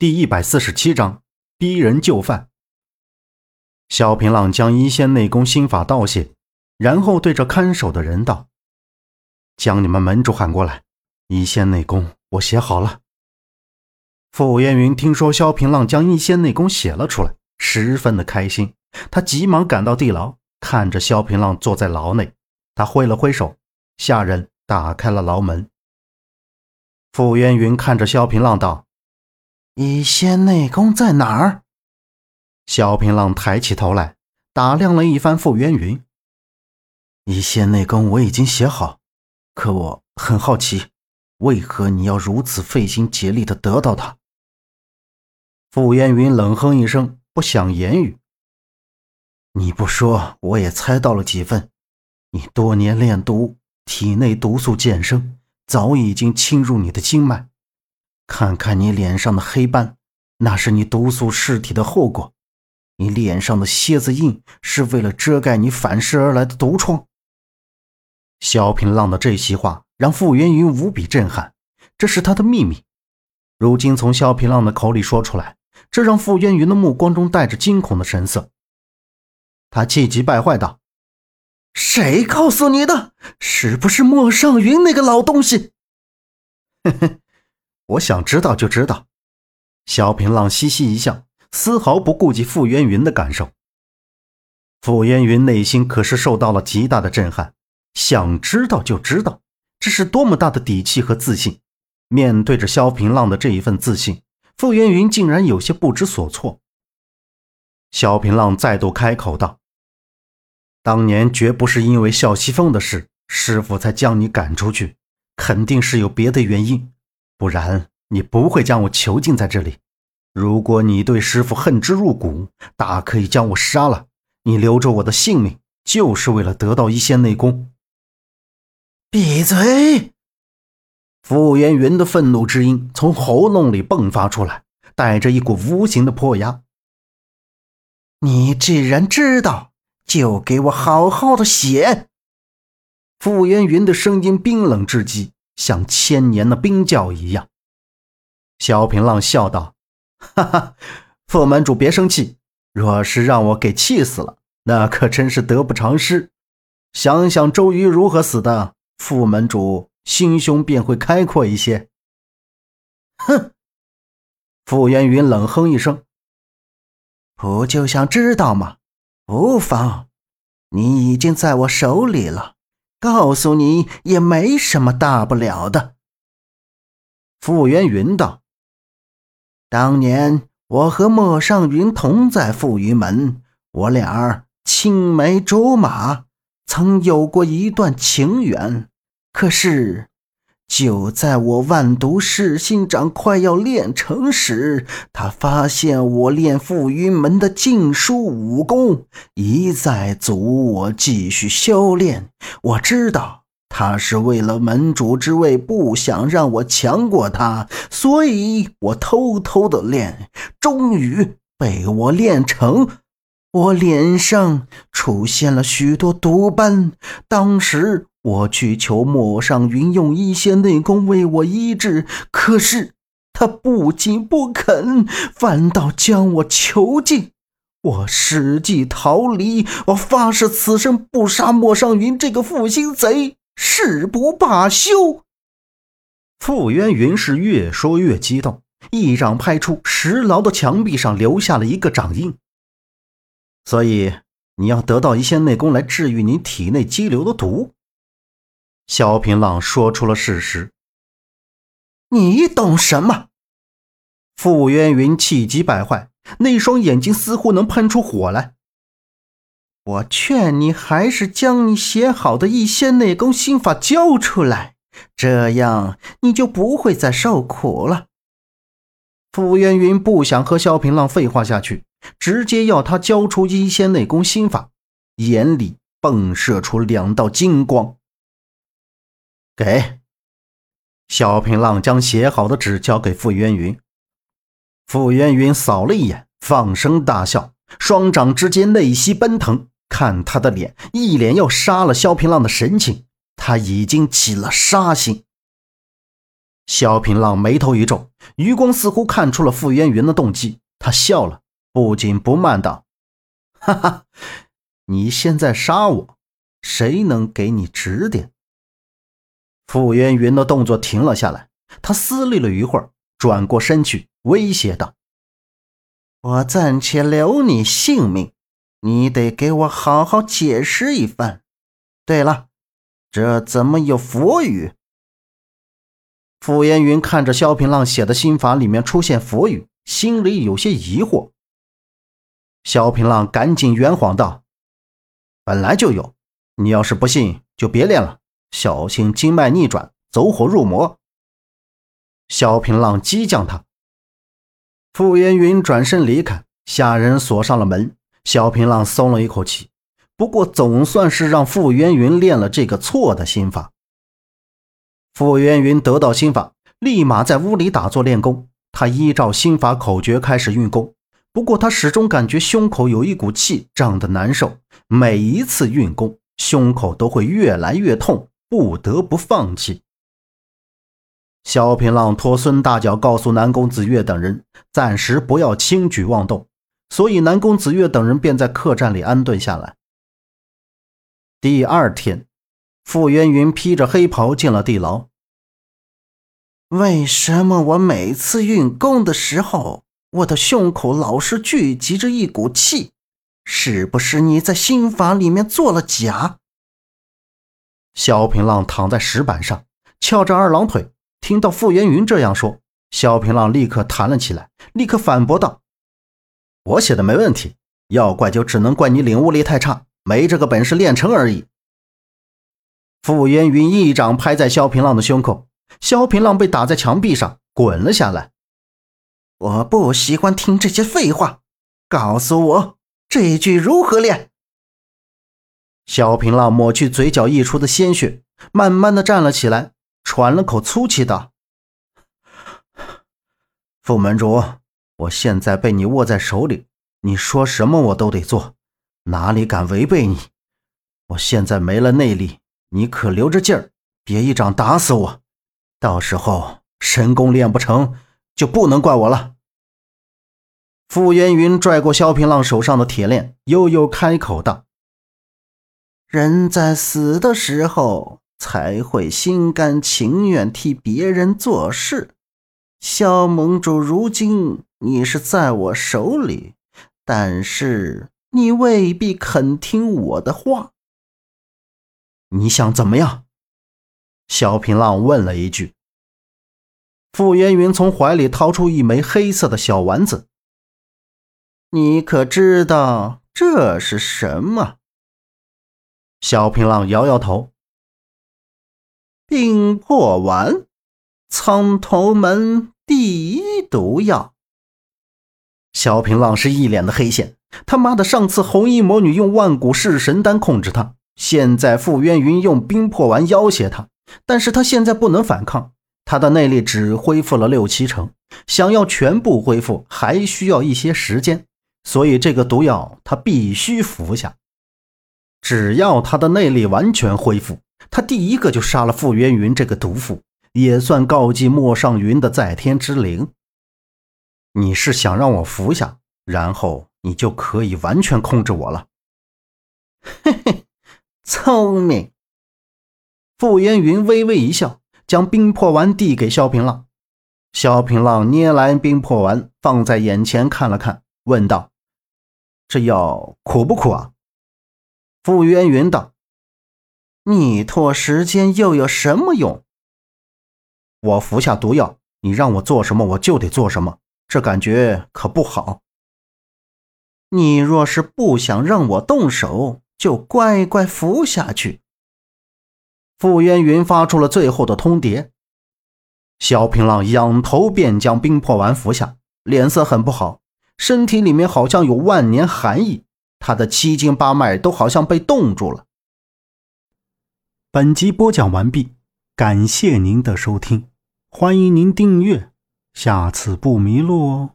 第一百四十七章逼人就范。萧平浪将一仙内功心法道谢，然后对着看守的人道：“将你们门主喊过来，一仙内功我写好了。”傅烟云听说萧平浪将一仙内功写了出来，十分的开心，他急忙赶到地牢，看着萧平浪坐在牢内，他挥了挥手，下人打开了牢门。傅烟云看着萧平浪道。一仙内功在哪儿？萧平浪抬起头来，打量了一番傅渊云。一仙内功我已经写好，可我很好奇，为何你要如此费心竭力的得到它？傅渊云冷哼一声，不想言语。你不说，我也猜到了几分。你多年练毒，体内毒素渐生，早已经侵入你的经脉。看看你脸上的黑斑，那是你毒素噬体的后果。你脸上的蝎子印是为了遮盖你反噬而来的毒疮。萧平浪的这席话让傅元云无比震撼，这是他的秘密。如今从萧平浪的口里说出来，这让傅渊云的目光中带着惊恐的神色。他气急败坏道：“谁告诉你的？是不是莫尚云那个老东西？”嘿嘿。我想知道就知道。萧平浪嘻嘻一笑，丝毫不顾及傅渊云的感受。傅渊云内心可是受到了极大的震撼，想知道就知道，这是多么大的底气和自信！面对着萧平浪的这一份自信，傅渊云竟然有些不知所措。萧平浪再度开口道：“当年绝不是因为笑西风的事，师傅才将你赶出去，肯定是有别的原因。”不然你不会将我囚禁在这里。如果你对师傅恨之入骨，大可以将我杀了。你留着我的性命，就是为了得到一些内功。闭嘴！傅元云的愤怒之音从喉咙里迸发出来，带着一股无形的迫压。你既然知道，就给我好好的写。傅元云的声音冰冷至极。像千年的冰窖一样，萧平浪笑道：“哈哈，副门主别生气，若是让我给气死了，那可真是得不偿失。想想周瑜如何死的，副门主心胸便会开阔一些。”哼，傅元云冷哼一声：“不就想知道吗？无妨，你已经在我手里了。”告诉你也没什么大不了的。”傅元云道，“当年我和莫尚云同在富余门，我俩青梅竹马，曾有过一段情缘。可是……”就在我万毒噬心掌快要练成时，他发现我练负云门的禁书武功，一再阻我继续修炼。我知道他是为了门主之位，不想让我强过他，所以我偷偷的练，终于被我练成。我脸上出现了许多毒斑，当时。我去求莫尚云用一仙内功为我医治，可是他不仅不肯，反倒将我囚禁。我使计逃离，我发誓此生不杀莫尚云这个负心贼，誓不罢休。傅渊云是越说越激动，一掌拍出，石牢的墙壁上留下了一个掌印。所以你要得到一仙内功来治愈你体内积留的毒。萧平浪说出了事实。你懂什么？傅渊云气急败坏，那双眼睛似乎能喷出火来。我劝你还是将你写好的一仙内功心法交出来，这样你就不会再受苦了。傅渊云不想和萧平浪废话下去，直接要他交出一仙内功心法，眼里迸射出两道金光。给，萧平浪将写好的纸交给傅渊云。傅渊云扫了一眼，放声大笑，双掌之间内息奔腾。看他的脸，一脸要杀了萧平浪的神情，他已经起了杀心。萧平浪眉头一皱，余光似乎看出了傅渊云的动机，他笑了，不紧不慢道：“哈哈，你现在杀我，谁能给你指点？”傅渊云的动作停了下来，他思虑了一会儿，转过身去，威胁道：“我暂且留你性命，你得给我好好解释一番。对了，这怎么有佛语？”傅烟云看着萧平浪写的心法里面出现佛语，心里有些疑惑。萧平浪赶紧圆谎道：“本来就有，你要是不信，就别练了，小心经脉逆转，走火入魔。”萧平浪激将他。傅烟云转身离开，下人锁上了门。萧平浪松了一口气，不过总算是让傅渊云练了这个错的心法。傅渊云得到心法，立马在屋里打坐练功。他依照心法口诀开始运功，不过他始终感觉胸口有一股气胀得难受，每一次运功，胸口都会越来越痛，不得不放弃。萧平浪托孙大脚告诉南宫子月等人，暂时不要轻举妄动，所以南宫子月等人便在客栈里安顿下来。第二天。傅渊云披着黑袍进了地牢。为什么我每次运功的时候，我的胸口老是聚集着一股气？是不是你在心法里面做了假？萧平浪躺在石板上，翘着二郎腿。听到傅渊云这样说，萧平浪立刻弹了起来，立刻反驳道：“我写的没问题，要怪就只能怪你领悟力太差，没这个本事练成而已。”傅渊云一掌拍在萧平浪的胸口，萧平浪被打在墙壁上，滚了下来。我不喜欢听这些废话，告诉我这一句如何练？萧平浪抹去嘴角溢出的鲜血，慢慢的站了起来，喘了口粗气道：“副门主，我现在被你握在手里，你说什么我都得做，哪里敢违背你？我现在没了内力。”你可留着劲儿，别一掌打死我，到时候神功练不成就不能怪我了。傅烟云拽过萧平浪手上的铁链，悠悠开口道：“人在死的时候才会心甘情愿替别人做事。萧盟主，如今你是在我手里，但是你未必肯听我的话。”你想怎么样？萧平浪问了一句。傅渊云从怀里掏出一枚黑色的小丸子。你可知道这是什么？萧平浪摇摇头。冰破丸，苍头门第一毒药。萧平浪是一脸的黑线。他妈的，上次红衣魔女用万古噬神丹控制他。现在傅渊云用冰破丸要挟他，但是他现在不能反抗，他的内力只恢复了六七成，想要全部恢复还需要一些时间，所以这个毒药他必须服下。只要他的内力完全恢复，他第一个就杀了傅渊云这个毒妇，也算告祭莫尚云的在天之灵。你是想让我服下，然后你就可以完全控制我了？嘿嘿。聪明。傅烟云微微一笑，将冰魄丸递给萧平浪。萧平浪捏来冰魄丸，放在眼前看了看，问道：“这药苦不苦啊？”傅渊云道：“你拖时间又有什么用？我服下毒药，你让我做什么我就得做什么，这感觉可不好。你若是不想让我动手。”就乖乖服下去。傅渊云发出了最后的通牒。萧平浪仰头便将冰魄丸服下，脸色很不好，身体里面好像有万年寒意，他的七经八脉都好像被冻住了。本集播讲完毕，感谢您的收听，欢迎您订阅，下次不迷路哦。